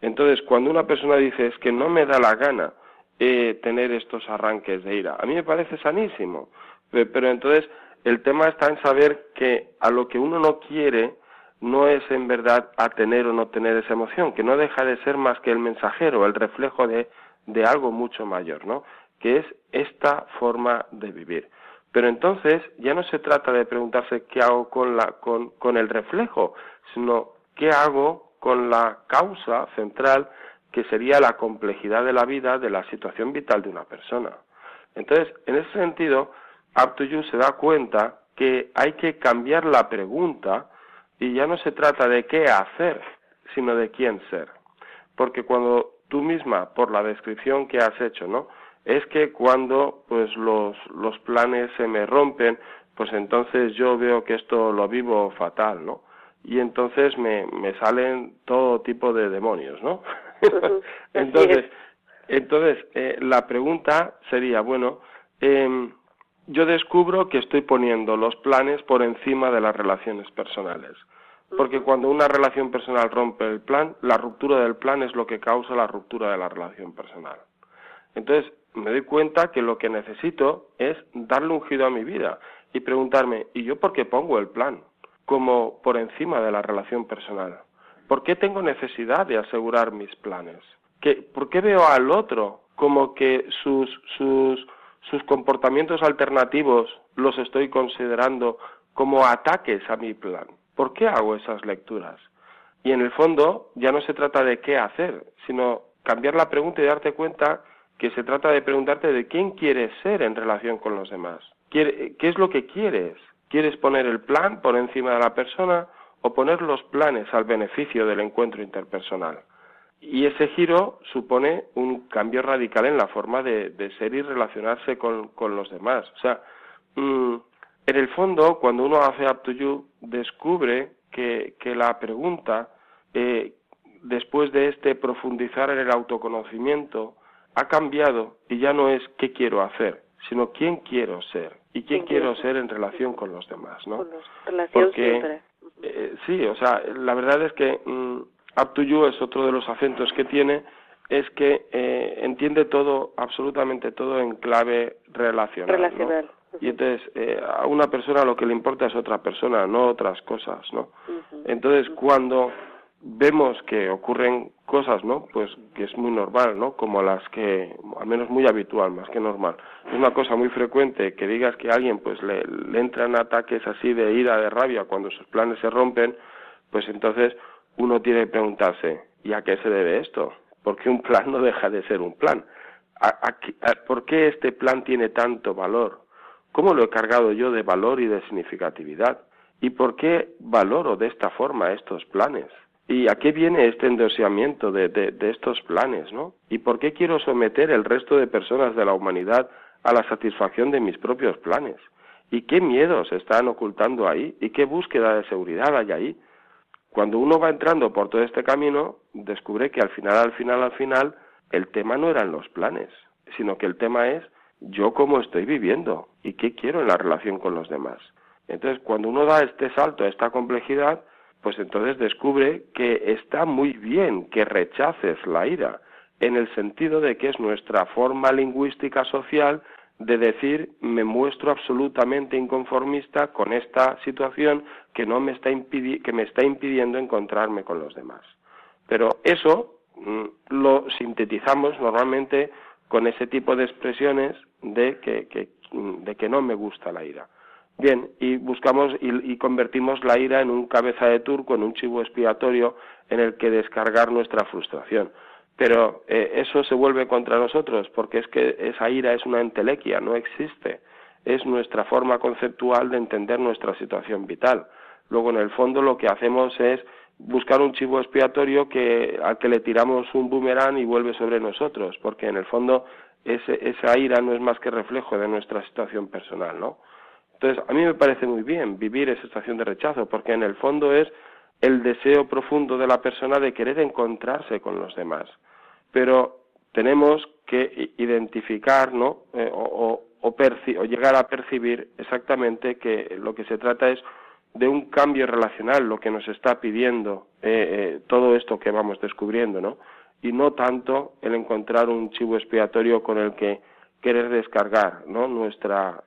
Entonces, cuando una persona dice es que no me da la gana eh, tener estos arranques de ira, a mí me parece sanísimo, pero entonces el tema está en saber que a lo que uno no quiere no es en verdad a tener o no tener esa emoción, que no deja de ser más que el mensajero, el reflejo de, de algo mucho mayor, ¿no? Que es esta forma de vivir. Pero entonces ya no se trata de preguntarse qué hago con, la, con, con el reflejo, sino qué hago con la causa central que sería la complejidad de la vida, de la situación vital de una persona. Entonces, en ese sentido, Up to You se da cuenta que hay que cambiar la pregunta y ya no se trata de qué hacer, sino de quién ser. Porque cuando tú misma, por la descripción que has hecho, ¿no? Es que cuando pues los, los planes se me rompen, pues entonces yo veo que esto lo vivo fatal, ¿no? Y entonces me, me salen todo tipo de demonios, ¿no? entonces, entonces eh, la pregunta sería, bueno, eh, yo descubro que estoy poniendo los planes por encima de las relaciones personales. Porque cuando una relación personal rompe el plan, la ruptura del plan es lo que causa la ruptura de la relación personal. Entonces, me doy cuenta que lo que necesito es darle un giro a mi vida y preguntarme, ¿y yo por qué pongo el plan como por encima de la relación personal? ¿Por qué tengo necesidad de asegurar mis planes? ¿Por qué veo al otro como que sus, sus sus comportamientos alternativos los estoy considerando como ataques a mi plan. ¿por qué hago esas lecturas? Y en el fondo ya no se trata de qué hacer, sino cambiar la pregunta y darte cuenta que se trata de preguntarte de quién quieres ser en relación con los demás. ¿Qué es lo que quieres? ¿Quieres poner el plan por encima de la persona o poner los planes al beneficio del encuentro interpersonal? Y ese giro supone un cambio radical en la forma de, ser y relacionarse con, los demás. O sea, mm, en el fondo, cuando uno hace Up to You, descubre que, la pregunta, eh, después de este profundizar en el autoconocimiento, ha cambiado y ya no es qué quiero hacer, sino quién quiero ser y quién, quiero ser en relación con los demás, ¿no? Porque, eh, sí, o sea, la verdad es que mm, Up to You es otro de los acentos que tiene, es que eh, entiende todo, absolutamente todo en clave relacional. Relacional. Y entonces eh, a una persona lo que le importa es otra persona, no otras cosas, ¿no? Entonces cuando vemos que ocurren cosas, ¿no? Pues que es muy normal, ¿no? Como las que, al menos muy habitual, más que normal. Es una cosa muy frecuente que digas que a alguien pues le, le entran ataques así de ira, de rabia cuando sus planes se rompen, pues entonces uno tiene que preguntarse, ¿y a qué se debe esto? Porque un plan no deja de ser un plan. ¿Por qué este plan tiene tanto valor? ¿Cómo lo he cargado yo de valor y de significatividad? ¿Y por qué valoro de esta forma estos planes? ¿Y a qué viene este endoseamiento de, de, estos planes, no? ¿Y por qué quiero someter el resto de personas de la humanidad a la satisfacción de mis propios planes? ¿Y qué miedos están ocultando ahí? ¿Y qué búsqueda de seguridad hay ahí? Cuando uno va entrando por todo este camino, descubre que al final, al final, al final, el tema no eran los planes, sino que el tema es yo cómo estoy viviendo y qué quiero en la relación con los demás. Entonces, cuando uno da este salto a esta complejidad, pues entonces descubre que está muy bien que rechaces la ira, en el sentido de que es nuestra forma lingüística social de decir me muestro absolutamente inconformista con esta situación que no me está que me está impidiendo encontrarme con los demás. Pero eso mm, lo sintetizamos normalmente con ese tipo de expresiones de que, mm, de que no me gusta la ira. Bien, y buscamos y, convertimos la ira en un cabeza de turco, en un chivo expiatorio en el que descargar nuestra frustración. Pero eh, eso se vuelve contra nosotros porque es que esa ira es una entelequia, no existe. Es nuestra forma conceptual de entender nuestra situación vital. Luego, en el fondo, lo que hacemos es buscar un chivo expiatorio que, al que le tiramos un boomerang y vuelve sobre nosotros, porque en el fondo ese, esa ira no es más que reflejo de nuestra situación personal, ¿no? Entonces, a mí me parece muy bien vivir esa situación de rechazo, porque en el fondo es el deseo profundo de la persona de querer encontrarse con los demás pero tenemos que identificar ¿no? Eh, o, llegar a percibir exactamente que lo que se trata es de un cambio relacional, lo que nos está pidiendo eh, eh, todo esto que vamos descubriendo, ¿no? Y no tanto el encontrar un chivo expiatorio con el que querer descargar, ¿no? Nuestra,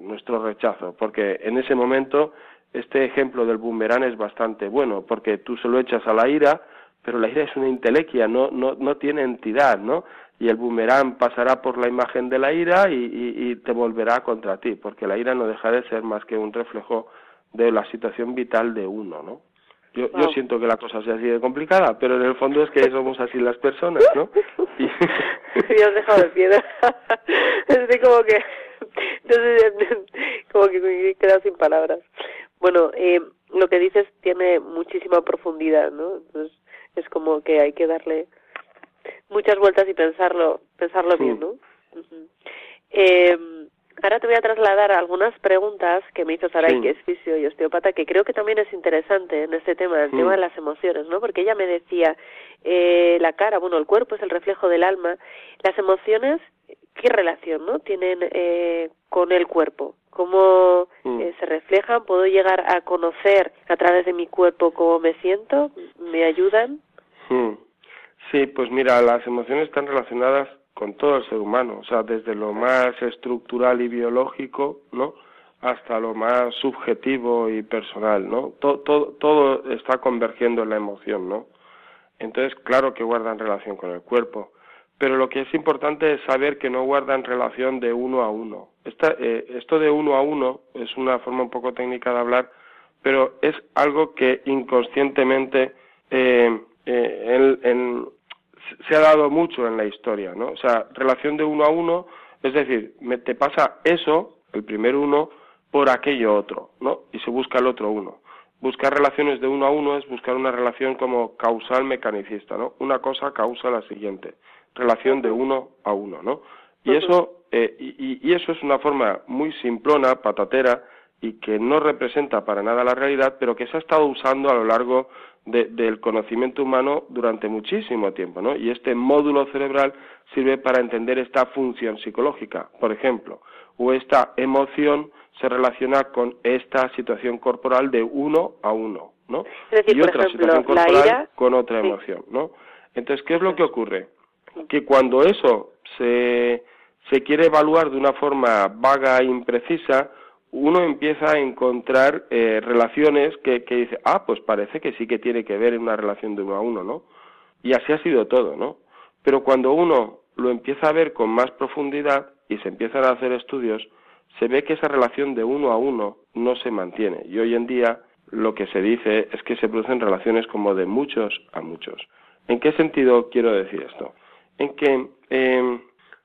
nuestro rechazo, porque en ese momento este ejemplo del boomerang es bastante bueno, porque tú se lo echas a la ira, pero la ira es una intelequia, no, no, no tiene entidad, ¿no? Y el boomerang pasará por la imagen de la ira y, y, te volverá contra ti, porque la ira no deja de ser más que un reflejo de la situación vital de uno, ¿no? Yo, yo siento que la cosa sea así de complicada, pero en el fondo es que somos así las personas, ¿no? Y... Me has dejado de piedra. Estoy como que... Entonces, como que me he quedado sin palabras. Bueno, eh, lo que dices tiene muchísima profundidad, ¿no? Entonces, es como que hay que darle muchas vueltas y pensarlo pensarlo bien no eh, ahora te voy a trasladar algunas preguntas que me hizo Saray que es fisio y osteópata que creo que también es interesante en este tema el tema de las emociones no porque ella me decía eh, la cara bueno el cuerpo es el reflejo del alma. Las emociones qué relación no tienen eh, con el cuerpo cómo mm. eh, se reflejan, puedo llegar a conocer a través de mi cuerpo cómo me siento, me ayudan. Mm. Sí, pues mira, las emociones están relacionadas con todo el ser humano, o sea, desde lo más estructural y biológico, ¿no? hasta lo más subjetivo y personal, ¿no? Todo, todo, todo está convergiendo en la emoción, ¿no? Entonces, claro que guardan relación con el cuerpo pero lo que es importante es saber que no guardan relación de uno a uno. Eh, esto de uno a uno es una forma un poco técnica de hablar pero es algo que inconscientemente eh, eh, se ha dado mucho en la historia, ¿no? O sea, relación de uno a uno, es decir, me, te pasa eso, el primer uno, por aquello otro, ¿no? Y se busca el otro uno. Buscar relaciones de uno a uno es buscar una relación como causal mecanicista, ¿no? Una cosa causa la siguiente, relación de uno a uno, ¿no? Y eso, eh, y, eso es una forma muy simplona, patatera, y que no representa para nada la realidad, pero que se ha estado usando a lo largo del conocimiento humano durante muchísimo tiempo, ¿no? Y este módulo cerebral sirve para entender esta función psicológica, por ejemplo, o esta emoción se relaciona con esta situación corporal de uno a uno, ¿no? y otra situación corporal con otra emoción, ¿no? Entonces, ¿qué es lo que ocurre? Que cuando eso se, se quiere evaluar de una forma vaga e imprecisa, uno empieza a encontrar eh, relaciones que, que dice, ah, pues parece que sí que tiene que ver en una relación de uno a uno, ¿no? Y así ha sido todo, ¿no? Pero cuando uno lo empieza a ver con más profundidad y se empiezan a hacer estudios, se ve que esa relación de uno a uno no se mantiene. Y hoy en día lo que se dice es que se producen relaciones como de muchos a muchos. ¿En qué sentido quiero decir esto? En que eh,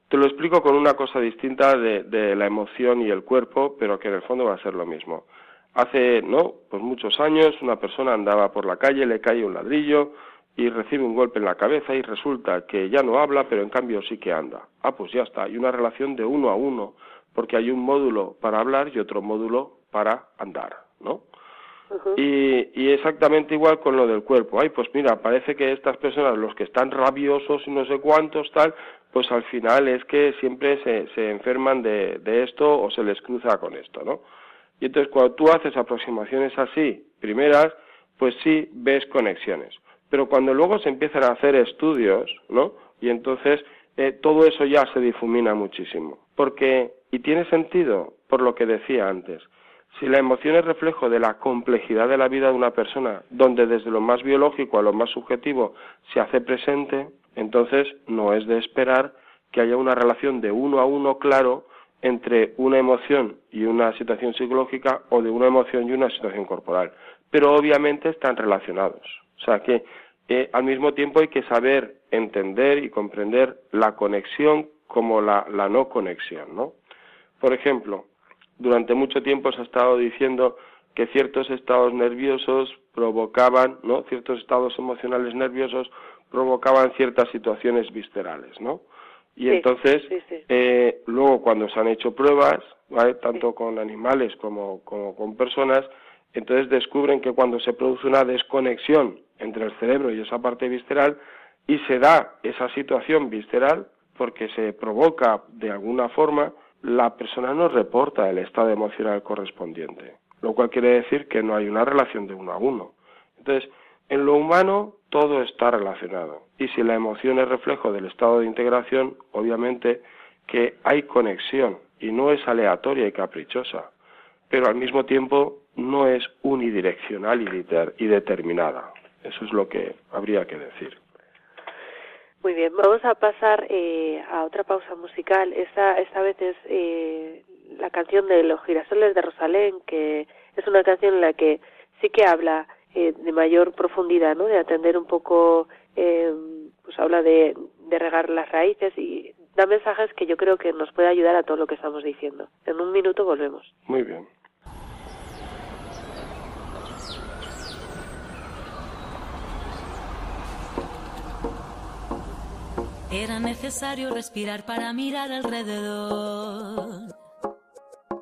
te lo explico con una cosa distinta de, la emoción y el cuerpo, pero que en el fondo va a ser lo mismo. Hace, no, pues muchos años una persona andaba por la calle, le cae un ladrillo y recibe un golpe en la cabeza y resulta que ya no habla, pero en cambio sí que anda. Ah, pues ya está, hay una relación de uno a uno, porque hay un módulo para hablar y otro módulo para andar, ¿no? y, y, exactamente igual con lo del cuerpo. Ay, pues mira, parece que estas personas, los que están rabiosos y no sé cuántos, tal, pues al final es que siempre se, se enferman de, esto o se les cruza con esto, ¿no? Y entonces cuando tú haces aproximaciones así, primeras, pues sí ves conexiones. Pero cuando luego se empiezan a hacer estudios, ¿no? Y entonces eh, todo eso ya se difumina muchísimo. Porque, y tiene sentido, por lo que decía antes, si la emoción es reflejo de la complejidad de la vida de una persona, donde desde lo más biológico a lo más subjetivo se hace presente, entonces no es de esperar que haya una relación de uno a uno claro entre una emoción y una situación psicológica o de una emoción y una situación corporal. Pero obviamente están relacionados. O sea que eh, al mismo tiempo hay que saber entender y comprender la conexión como la, la no conexión, ¿no? Por ejemplo, durante mucho tiempo se ha estado diciendo que ciertos estados nerviosos provocaban, ¿no? Ciertos estados emocionales nerviosos provocaban ciertas situaciones viscerales, ¿no? Y entonces, Eh, luego cuando se han hecho pruebas, ¿vale? tanto con animales como, como con personas, entonces descubren que cuando se produce una desconexión entre el cerebro y esa parte visceral, y se da esa situación visceral, porque se provoca de alguna forma, la persona no reporta el estado emocional correspondiente, lo cual quiere decir que no hay una relación de uno a uno. Entonces, en lo humano todo está relacionado. Y si la emoción es reflejo del estado de integración, obviamente que hay conexión y no es aleatoria y caprichosa, pero al mismo tiempo no es unidireccional y, determinada. Eso es lo que habría que decir. Muy bien, vamos a pasar eh, a otra pausa musical. Esta, esta vez es eh, la canción de Los girasoles de Rosalén, que es una canción en la que sí que habla eh, de mayor profundidad, ¿no? De atender un poco, eh, pues habla de, de regar las raíces y da mensajes que yo creo que nos puede ayudar a todo lo que estamos diciendo. En un minuto volvemos. Muy bien. Era necesario respirar para mirar alrededor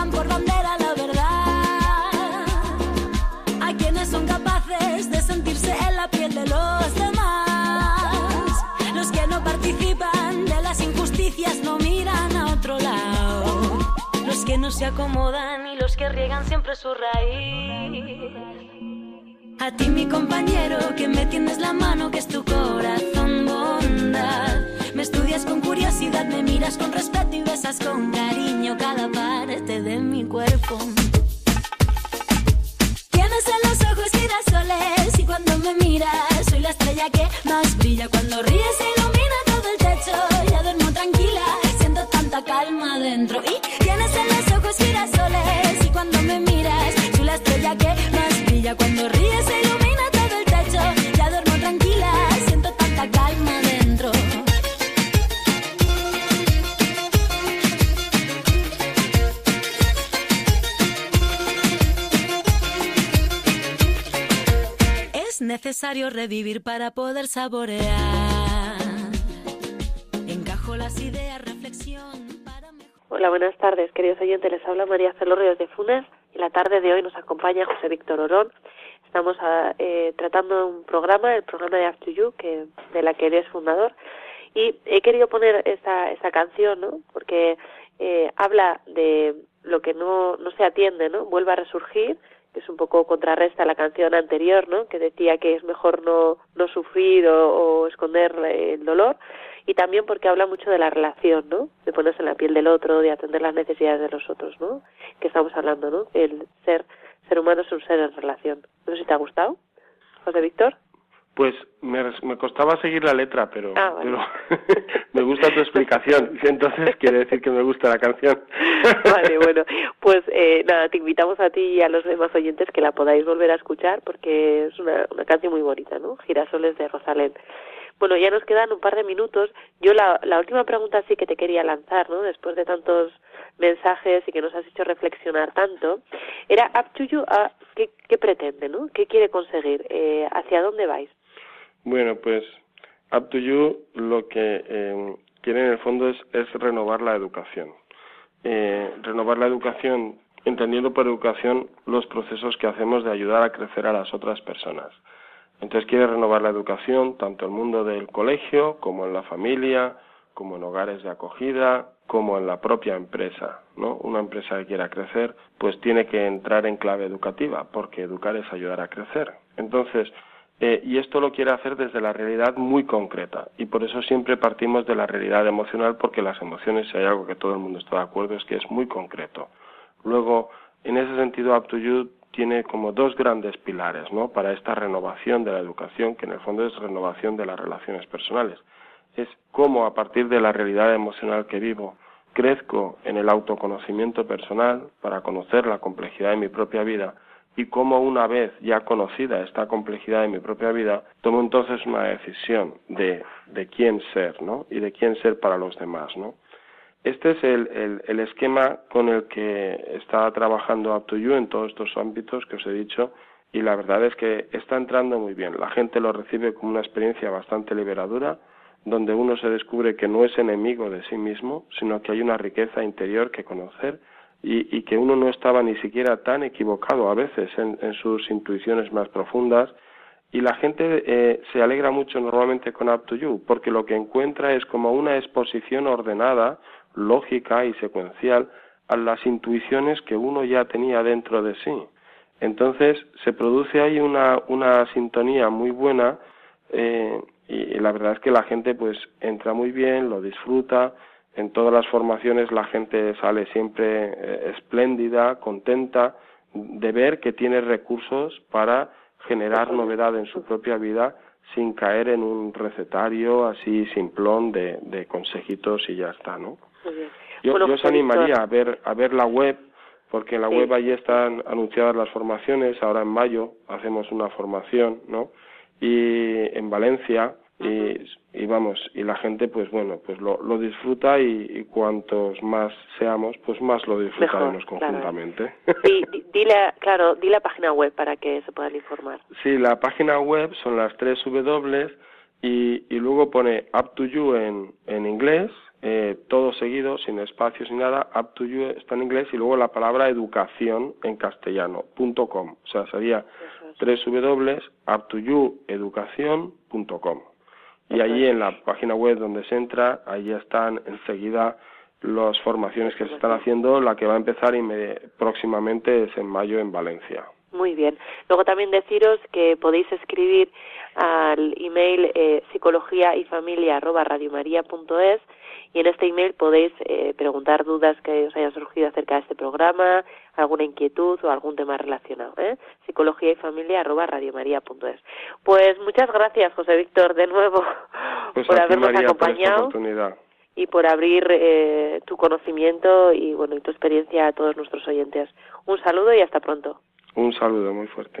llevan por bandera la verdad. A quienes son capaces de sentirse en la piel de los demás. Los que no participan de las injusticias no miran a otro lado. Los que no se acomodan y los que riegan siempre su raíz. A ti mi compañero, que me tienes la mano, que es tu corazón bondad. Me estudias con curiosidad, me miras con respeto y besas con cariño cada parte de mi cuerpo. Tienes en los ojos girasoles y cuando me miras soy la estrella que más brilla. Cuando ríes ilumina todo el techo, ya duermo tranquila, siento tanta calma dentro. Y tienes en los ojos girasoles y cuando me miras soy la estrella que más brilla. Cuando ríes ilumina necesario revivir para poder saborear. Encajo las ideas, reflexión para mejor. Hola, buenas tardes, queridos oyentes. Les habla María Celorrios de Funes y la tarde de hoy nos acompaña José Víctor Orón. Estamos ah, eh, tratando un programa, el programa de After You, que, de la que eres fundador. Y he querido poner esta, esta canción, ¿no? Porque eh, habla de lo que no, no se atiende, ¿no? Vuelve a resurgir, que es un poco contrarresta la canción anterior, ¿no? Que decía que es mejor no, no sufrir o, o esconder el dolor. Y también porque habla mucho de la relación, ¿no? De ponerse en la piel del otro, de atender las necesidades de los otros, ¿no? Que estamos hablando, ¿no? El ser, ser humano es un ser en relación. No sé si te ha gustado, José Víctor. Pues me, me costaba seguir la letra, pero, Ah, pero me gusta tu explicación. Entonces quiere decir que me gusta la canción. Vale, bueno, pues eh, nada, te invitamos a ti y a los demás oyentes que la podáis volver a escuchar porque es una, una canción muy bonita, ¿no? Girasoles de Rosalén. Bueno, ya nos quedan un par de minutos. Yo la, la última pregunta sí que te quería lanzar, ¿no? Después de tantos mensajes y que nos has hecho reflexionar tanto, era up to you, a ¿qué, qué pretende, ¿no? ¿Qué quiere conseguir? Eh, ¿Hacia dónde vais? Bueno, pues Up to You lo que eh, quiere en el fondo es, es renovar la educación. Eh, renovar la educación, entendiendo por educación los procesos que hacemos de ayudar a crecer a las otras personas. Entonces quiere renovar la educación, tanto el mundo del colegio, como en la familia, como en hogares de acogida, como en la propia empresa, ¿no? Una empresa que quiera crecer, pues tiene que entrar en clave educativa, porque educar es ayudar a crecer. Entonces, eh, y esto lo quiere hacer desde la realidad muy concreta, y por eso siempre partimos de la realidad emocional, porque las emociones, si hay algo que todo el mundo está de acuerdo, es que es muy concreto. Luego, en ese sentido, Up to You tiene como dos grandes pilares, ¿no? Para esta renovación de la educación, que en el fondo es renovación de las relaciones personales. Es cómo a partir de la realidad emocional que vivo, crezco en el autoconocimiento personal para conocer la complejidad de mi propia vida y cómo una vez ya conocida esta complejidad de mi propia vida, tomo entonces una decisión de, de quién ser, ¿no? Y de quién ser para los demás, ¿no? Este es el, el, esquema con el que está trabajando Up to You en todos estos ámbitos que os he dicho y la verdad es que está entrando muy bien. La gente lo recibe como una experiencia bastante liberadora donde uno se descubre que no es enemigo de sí mismo, sino que hay una riqueza interior que conocer y, y que uno no estaba ni siquiera tan equivocado a veces en, en sus intuiciones más profundas y la gente eh, se alegra mucho normalmente con Up to You porque lo que encuentra es como una exposición ordenada, lógica y secuencial a las intuiciones que uno ya tenía dentro de sí. Entonces se produce ahí una, una sintonía muy buena eh, y la verdad es que la gente pues entra muy bien, lo disfruta, en todas las formaciones la gente sale siempre eh, espléndida, contenta de ver que tiene recursos para generar novedad en su propia vida sin caer en un recetario así simplón de, de consejitos y ya está, ¿no? Muy bien. Yo, Bueno, yo os animaría a ver a ver la web porque en la Sí. web allí están anunciadas las formaciones. Ahora en mayo hacemos una formación, ¿no? Y en Valencia y, y vamos y la gente pues bueno pues lo, lo disfruta y, y cuantos más seamos pues más lo disfrutaremos claro. conjuntamente. Sí, di- dile, claro, di la página web para que se puedan informar. Sí, la página web son las tres W y, y luego pone Up to You en, en inglés, eh, todo seguido, sin espacios ni nada, Up to You está en inglés y luego la palabra educación en castellano, punto com. O sea, sería tres W, up to you, educación.com. Y allí en la página web donde se entra, allí están enseguida las formaciones que se están haciendo. La que va a empezar próximamente es en mayo en Valencia. Muy bien. Luego también deciros que podéis escribir al email eh, psicología y familia arroba radiomaria.es y en este email podéis eh, preguntar dudas que os hayan surgido acerca de este programa, alguna inquietud o algún tema relacionado. ¿eh? Psicología y familia arroba radiomaria.es. Pues muchas gracias, José Víctor, de nuevo Pues por habernos María, acompañado y por abrir eh, tu conocimiento y bueno y tu experiencia a todos nuestros oyentes. Un saludo y hasta pronto. Un saludo muy fuerte.